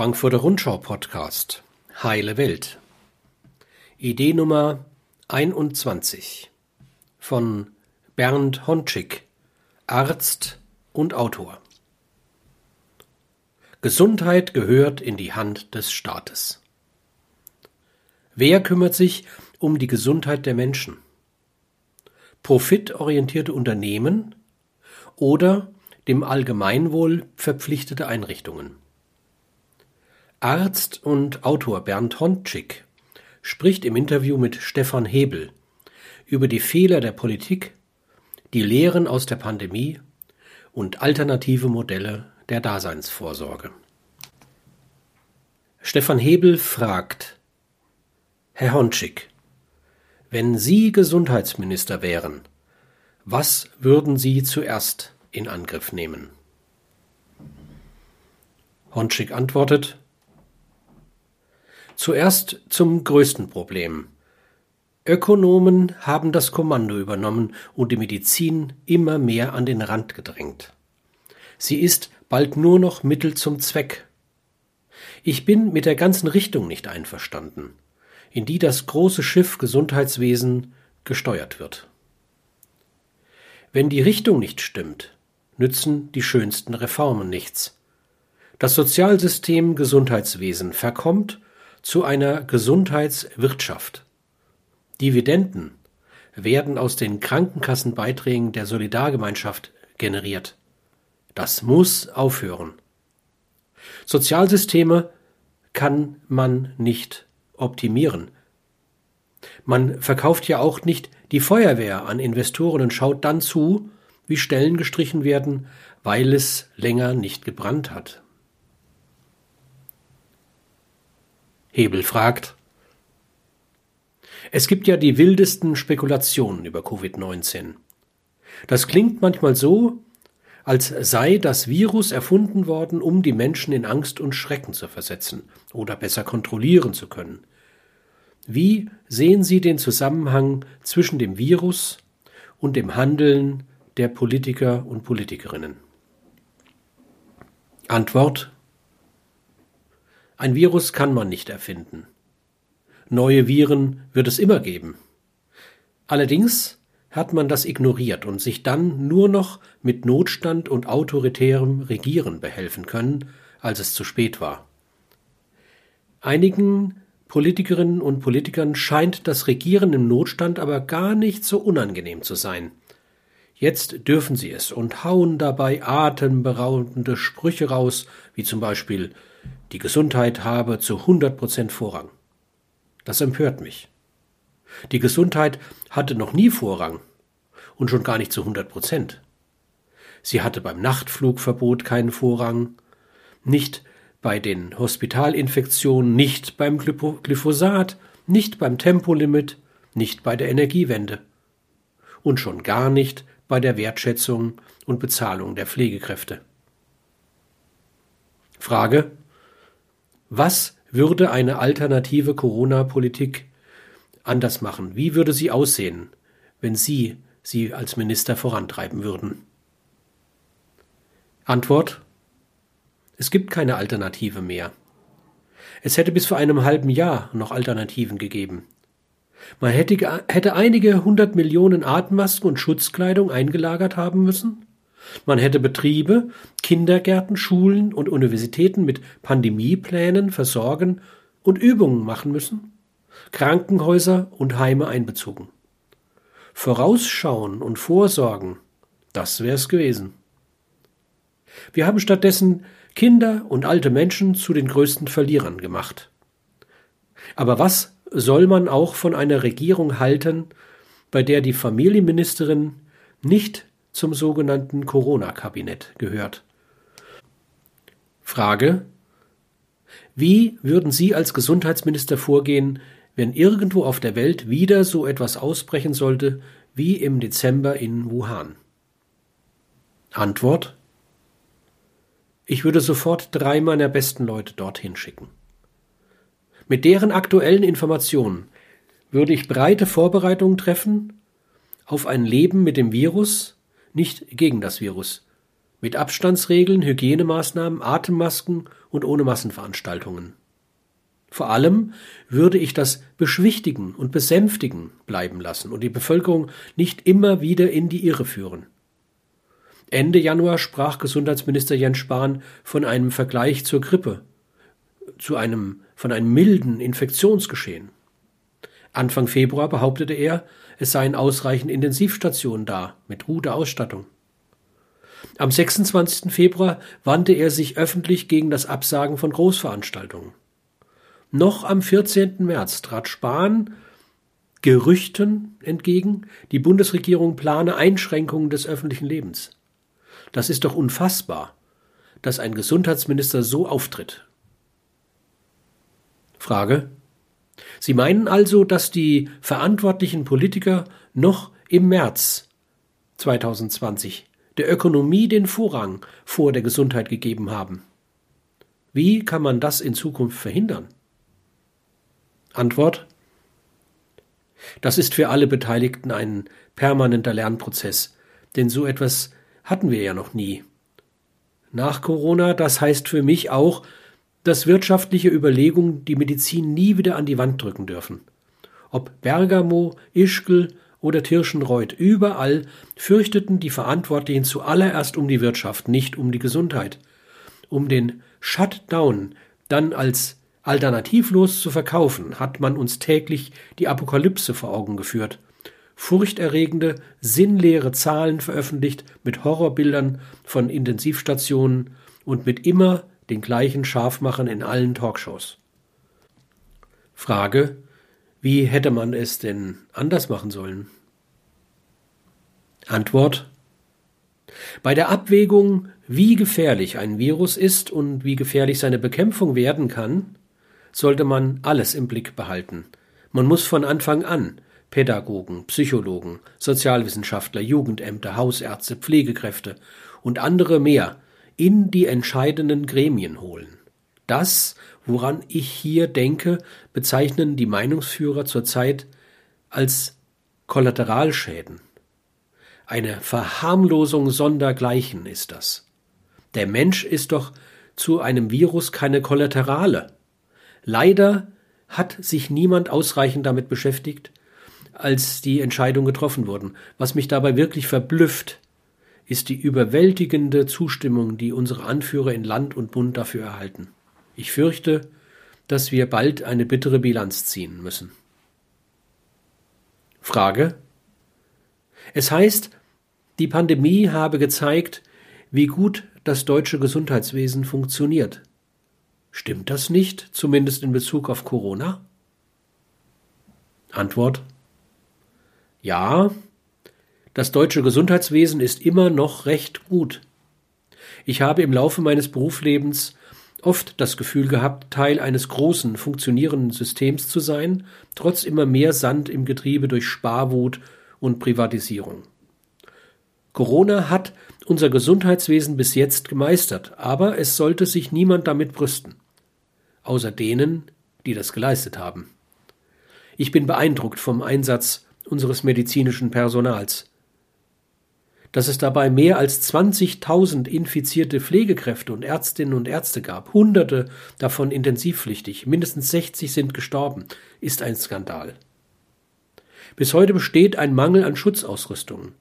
Frankfurter Rundschau Podcast Heile Welt Idee Nummer 21 von Bernd Hontschick, Arzt und Autor. Gesundheit gehört in die Hand des Staates. Wer kümmert sich um die Gesundheit der Menschen? Profitorientierte Unternehmen oder dem Allgemeinwohl verpflichtete Einrichtungen? Arzt und Autor Bernd Hontschick spricht im Interview mit Stefan Hebel über die Fehler der Politik, die Lehren aus der Pandemie und alternative Modelle der Daseinsvorsorge. Stefan Hebel fragt Herr Hontschick, wenn Sie Gesundheitsminister wären, was würden Sie zuerst in Angriff nehmen? Hontschick antwortet Zuerst zum größten Problem. Ökonomen haben das Kommando übernommen und die Medizin immer mehr an den Rand gedrängt. Sie ist bald nur noch Mittel zum Zweck. Ich bin mit der ganzen Richtung nicht einverstanden, in die das große Schiff Gesundheitswesen gesteuert wird. Wenn die Richtung nicht stimmt, nützen die schönsten Reformen nichts. Das Sozialsystem Gesundheitswesen verkommt zu einer Gesundheitswirtschaft. Dividenden werden aus den Krankenkassenbeiträgen der Solidargemeinschaft generiert. Das muss aufhören. Sozialsysteme kann man nicht optimieren. Man verkauft ja auch nicht die Feuerwehr an Investoren und schaut dann zu, wie Stellen gestrichen werden, weil es länger nicht gebrannt hat. Hebel fragt. Es gibt ja die wildesten Spekulationen über Covid-19. Das klingt manchmal so, als sei das Virus erfunden worden, um die Menschen in Angst und Schrecken zu versetzen oder besser kontrollieren zu können. Wie sehen Sie den Zusammenhang zwischen dem Virus und dem Handeln der Politiker und Politikerinnen? Antwort ein Virus kann man nicht erfinden. Neue Viren wird es immer geben. Allerdings hat man das ignoriert und sich dann nur noch mit Notstand und autoritärem Regieren behelfen können, als es zu spät war. Einigen Politikerinnen und Politikern scheint das Regieren im Notstand aber gar nicht so unangenehm zu sein. Jetzt dürfen sie es und hauen dabei atemberaubende Sprüche raus, wie zum Beispiel die Gesundheit habe zu 100 Prozent Vorrang. Das empört mich. Die Gesundheit hatte noch nie Vorrang und schon gar nicht zu 100 Prozent. Sie hatte beim Nachtflugverbot keinen Vorrang, nicht bei den Hospitalinfektionen, nicht beim Glyphosat, nicht beim Tempolimit, nicht bei der Energiewende und schon gar nicht bei der Wertschätzung und Bezahlung der Pflegekräfte. Frage Was würde eine alternative Corona-Politik anders machen? Wie würde sie aussehen, wenn Sie sie als Minister vorantreiben würden? Antwort Es gibt keine Alternative mehr. Es hätte bis vor einem halben Jahr noch Alternativen gegeben. Man hätte, hätte einige hundert Millionen Atemmasken und Schutzkleidung eingelagert haben müssen. Man hätte Betriebe, Kindergärten, Schulen und Universitäten mit Pandemieplänen versorgen und Übungen machen müssen. Krankenhäuser und Heime einbezogen. Vorausschauen und vorsorgen, das wär's gewesen. Wir haben stattdessen Kinder und alte Menschen zu den größten Verlierern gemacht. Aber was soll man auch von einer Regierung halten, bei der die Familienministerin nicht zum sogenannten Corona-Kabinett gehört. Frage Wie würden Sie als Gesundheitsminister vorgehen, wenn irgendwo auf der Welt wieder so etwas ausbrechen sollte wie im Dezember in Wuhan? Antwort Ich würde sofort drei meiner besten Leute dorthin schicken. Mit deren aktuellen Informationen würde ich breite Vorbereitungen treffen auf ein Leben mit dem Virus, nicht gegen das Virus, Mit Abstandsregeln, Hygienemaßnahmen, Atemmasken und ohne Massenveranstaltungen. Vor allem würde ich das Beschwichtigen und Besänftigen bleiben lassen und die Bevölkerung nicht immer wieder in die Irre führen. Ende Januar sprach Gesundheitsminister Jens Spahn von einem Vergleich zur Grippe, zu einem, von einem milden Infektionsgeschehen. Anfang Februar behauptete er, es seien ausreichend Intensivstationen da, mit guter Ausstattung. Am 26. Februar wandte er sich öffentlich gegen das Absagen von Großveranstaltungen. Noch am 14. März trat Spahn Gerüchten entgegen, die Bundesregierung plane Einschränkungen des öffentlichen Lebens. Das ist doch unfassbar, dass ein Gesundheitsminister so auftritt. Frage. Sie meinen also, dass die verantwortlichen Politiker noch im März 2020 der Ökonomie den Vorrang vor der Gesundheit gegeben haben? Wie kann man das in Zukunft verhindern? Antwort Das ist für alle Beteiligten ein permanenter Lernprozess, denn so etwas hatten wir ja noch nie. Nach Corona, das heißt für mich auch, dass wirtschaftliche Überlegungen die Medizin nie wieder an die Wand drücken dürfen. Ob Bergamo, Ischgl oder Tirschenreuth, überall fürchteten die Verantwortlichen zuallererst um die Wirtschaft, nicht um die Gesundheit. Um den Shutdown dann als Alternativlos zu verkaufen, hat man uns täglich die Apokalypse vor Augen geführt. Furchterregende, sinnleere Zahlen veröffentlicht mit Horrorbildern von Intensivstationen und mit immer den gleichen Scharfmachern in allen Talkshows. Frage, wie hätte man es denn anders machen sollen? Antwort bei der Abwägung, wie gefährlich ein Virus ist und wie gefährlich seine Bekämpfung werden kann, sollte man alles im Blick behalten. Man muss von Anfang an Pädagogen, Psychologen, Sozialwissenschaftler, Jugendämter, Hausärzte, Pflegekräfte und andere mehr in die entscheidenden Gremien holen. Das, woran ich hier denke, bezeichnen die Meinungsführer zurzeit als Kollateralschäden. Eine Verharmlosung sondergleichen ist das. Der Mensch ist doch zu einem Virus keine Kollaterale. Leider hat sich niemand ausreichend damit beschäftigt, als die Entscheidungen getroffen wurden. Was mich dabei wirklich verblüfft, ist die überwältigende Zustimmung, die unsere Anführer in Land und Bund dafür erhalten. Ich fürchte, dass wir bald eine bittere Bilanz ziehen müssen. Frage. Es heißt, die Pandemie habe gezeigt, wie gut das deutsche Gesundheitswesen funktioniert. Stimmt das nicht, zumindest in Bezug auf Corona? Antwort Ja, das deutsche Gesundheitswesen ist immer noch recht gut. Ich habe im Laufe meines Berufslebens oft das Gefühl gehabt, Teil eines großen, funktionierenden Systems zu sein, trotz immer mehr Sand im Getriebe durch Sparwut und Privatisierung. Corona hat unser Gesundheitswesen bis jetzt gemeistert, aber es sollte sich niemand damit brüsten außer denen, die das geleistet haben. Ich bin beeindruckt vom Einsatz unseres medizinischen Personals. Dass es dabei mehr als 20.000 infizierte Pflegekräfte und Ärztinnen und Ärzte gab, Hunderte davon intensivpflichtig, mindestens 60 sind gestorben, ist ein Skandal. Bis heute besteht ein Mangel an Schutzausrüstungen.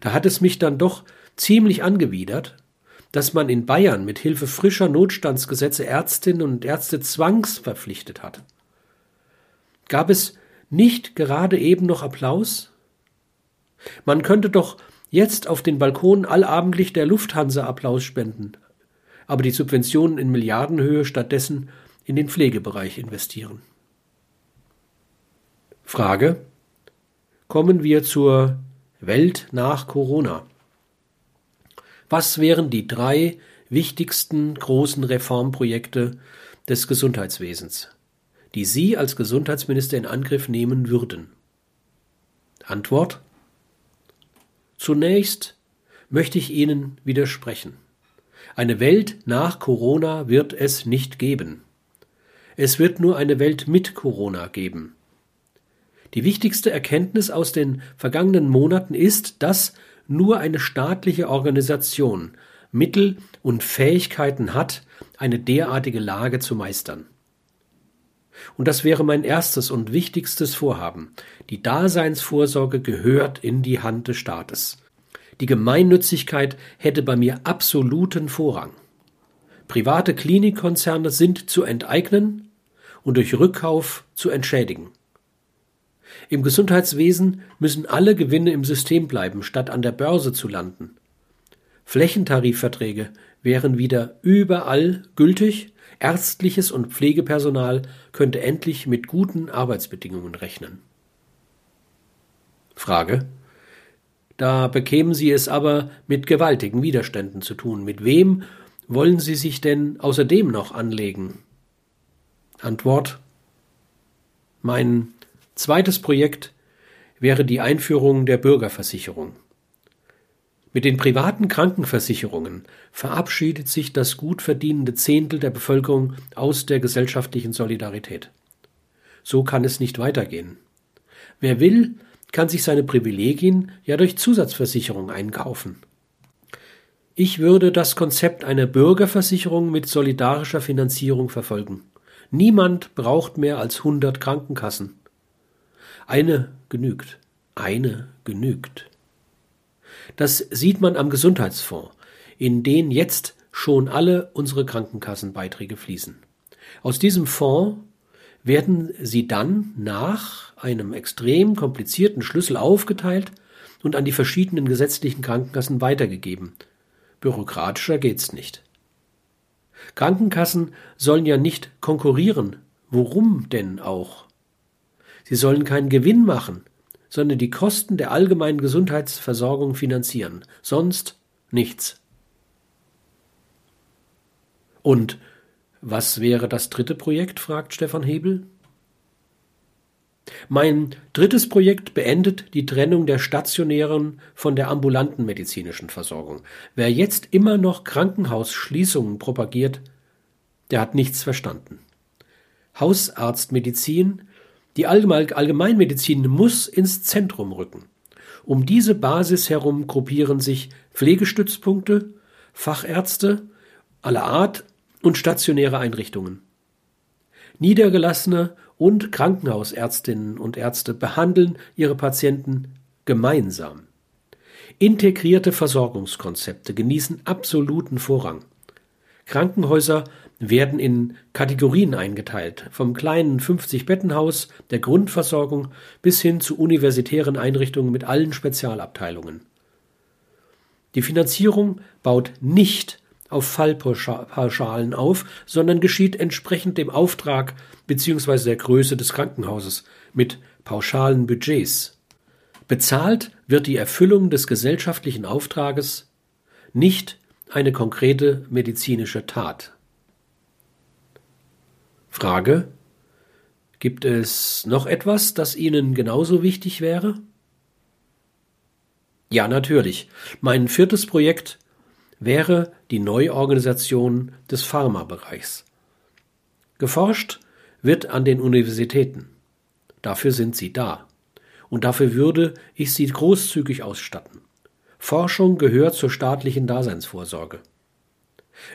Da hat es mich dann doch ziemlich angewidert, dass man in Bayern mit Hilfe frischer Notstandsgesetze Ärztinnen und Ärzte zwangsverpflichtet hat. Gab es nicht gerade eben noch Applaus? Man könnte doch jetzt auf den Balkonen allabendlich der Lufthansa Applaus spenden, aber die Subventionen in Milliardenhöhe stattdessen in den Pflegebereich investieren. Frage Kommen wir zur Welt nach Corona. Was wären die drei wichtigsten großen Reformprojekte des Gesundheitswesens, die Sie als Gesundheitsminister in Angriff nehmen würden? Antwort Zunächst möchte ich Ihnen widersprechen. Eine Welt nach Corona wird es nicht geben. Es wird nur eine Welt mit Corona geben. Die wichtigste Erkenntnis aus den vergangenen Monaten ist, dass nur eine staatliche Organisation Mittel und Fähigkeiten hat, eine derartige Lage zu meistern. Und das wäre mein erstes und wichtigstes Vorhaben. Die Daseinsvorsorge gehört in die Hand des Staates. Die Gemeinnützigkeit hätte bei mir absoluten Vorrang. Private Klinikkonzerne sind zu enteignen und durch Rückkauf zu entschädigen. Im Gesundheitswesen müssen alle Gewinne im System bleiben, statt an der Börse zu landen. Flächentarifverträge wären wieder überall gültig, ärztliches und Pflegepersonal könnte endlich mit guten Arbeitsbedingungen rechnen. Frage. Da bekämen Sie es aber mit gewaltigen Widerständen zu tun. Mit wem wollen Sie sich denn außerdem noch anlegen? Antwort. Mein zweites Projekt wäre die Einführung der Bürgerversicherung. Mit den privaten Krankenversicherungen verabschiedet sich das gut verdienende Zehntel der Bevölkerung aus der gesellschaftlichen Solidarität. So kann es nicht weitergehen. Wer will, kann sich seine Privilegien ja durch Zusatzversicherung einkaufen. Ich würde das Konzept einer Bürgerversicherung mit solidarischer Finanzierung verfolgen. Niemand braucht mehr als 100 Krankenkassen. Eine genügt. Eine genügt. Das sieht man am Gesundheitsfonds, in den jetzt schon alle unsere Krankenkassenbeiträge fließen. Aus diesem Fonds werden sie dann nach einem extrem komplizierten Schlüssel aufgeteilt und an die verschiedenen gesetzlichen Krankenkassen weitergegeben. Bürokratischer geht's nicht. Krankenkassen sollen ja nicht konkurrieren. Worum denn auch? Sie sollen keinen Gewinn machen, sondern die Kosten der allgemeinen Gesundheitsversorgung finanzieren. Sonst nichts. Und was wäre das dritte Projekt? fragt Stefan Hebel. Mein drittes Projekt beendet die Trennung der stationären von der ambulanten medizinischen Versorgung. Wer jetzt immer noch Krankenhausschließungen propagiert, der hat nichts verstanden. Hausarztmedizin die Allgemeinmedizin muss ins Zentrum rücken. Um diese Basis herum gruppieren sich Pflegestützpunkte, Fachärzte aller Art und stationäre Einrichtungen. Niedergelassene und Krankenhausärztinnen und Ärzte behandeln ihre Patienten gemeinsam. Integrierte Versorgungskonzepte genießen absoluten Vorrang. Krankenhäuser werden in Kategorien eingeteilt, vom kleinen 50-Bettenhaus der Grundversorgung bis hin zu universitären Einrichtungen mit allen Spezialabteilungen. Die Finanzierung baut nicht auf Fallpauschalen auf, sondern geschieht entsprechend dem Auftrag bzw. der Größe des Krankenhauses mit pauschalen Budgets. Bezahlt wird die Erfüllung des gesellschaftlichen Auftrages, nicht eine konkrete medizinische Tat. Frage. Gibt es noch etwas, das Ihnen genauso wichtig wäre? Ja, natürlich. Mein viertes Projekt wäre die Neuorganisation des Pharmabereichs. Geforscht wird an den Universitäten. Dafür sind sie da. Und dafür würde ich sie großzügig ausstatten. Forschung gehört zur staatlichen Daseinsvorsorge.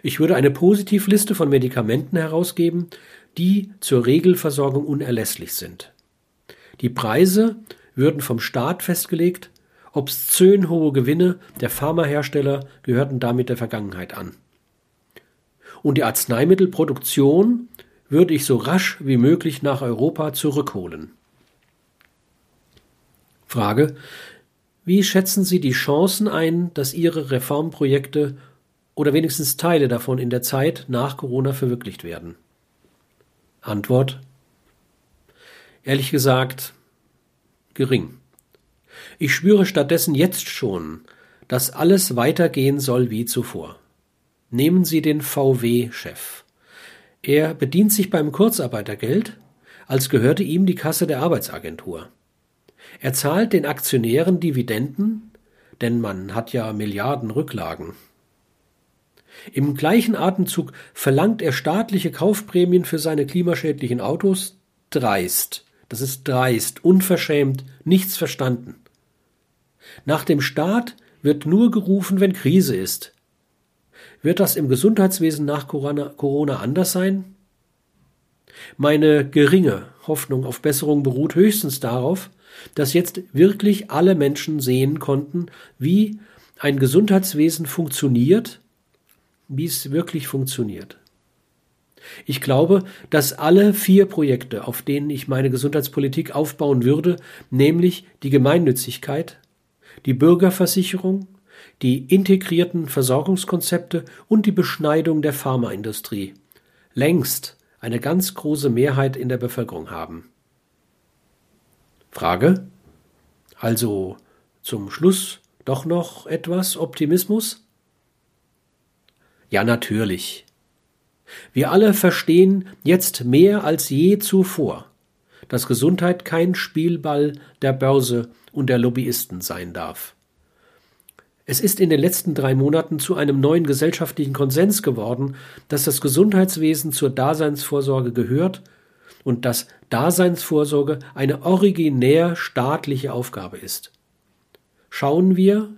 Ich würde eine Positivliste von Medikamenten herausgeben, die zur Regelversorgung unerlässlich sind. Die Preise würden vom Staat festgelegt, obszön hohe Gewinne der Pharmahersteller gehörten damit der Vergangenheit an. Und die Arzneimittelproduktion würde ich so rasch wie möglich nach Europa zurückholen. Frage. Wie schätzen Sie die Chancen ein, dass Ihre Reformprojekte oder wenigstens Teile davon in der Zeit nach Corona verwirklicht werden? Antwort Ehrlich gesagt, gering. Ich spüre stattdessen jetzt schon, dass alles weitergehen soll wie zuvor. Nehmen Sie den VW-Chef. Er bedient sich beim Kurzarbeitergeld, als gehörte ihm die Kasse der Arbeitsagentur. Er zahlt den Aktionären Dividenden, denn man hat ja Milliarden Rücklagen. Im gleichen Atemzug verlangt er staatliche Kaufprämien für seine klimaschädlichen Autos? Dreist. Das ist dreist, unverschämt, nichts verstanden. Nach dem Staat wird nur gerufen, wenn Krise ist. Wird das im Gesundheitswesen nach Corona anders sein? Meine geringe Hoffnung auf Besserung beruht höchstens darauf, dass jetzt wirklich alle Menschen sehen konnten, wie ein Gesundheitswesen funktioniert, wie es wirklich funktioniert. Ich glaube, dass alle vier Projekte, auf denen ich meine Gesundheitspolitik aufbauen würde, nämlich die Gemeinnützigkeit, die Bürgerversicherung, die integrierten Versorgungskonzepte und die Beschneidung der Pharmaindustrie, längst eine ganz große Mehrheit in der Bevölkerung haben. Frage? Also zum Schluss doch noch etwas Optimismus? Ja, natürlich. Wir alle verstehen jetzt mehr als je zuvor, dass Gesundheit kein Spielball der Börse und der Lobbyisten sein darf. Es ist in den letzten drei Monaten zu einem neuen gesellschaftlichen Konsens geworden, dass das Gesundheitswesen zur Daseinsvorsorge gehört und dass Daseinsvorsorge eine originär staatliche Aufgabe ist. Schauen wir,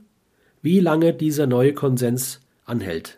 wie lange dieser neue Konsens anhält.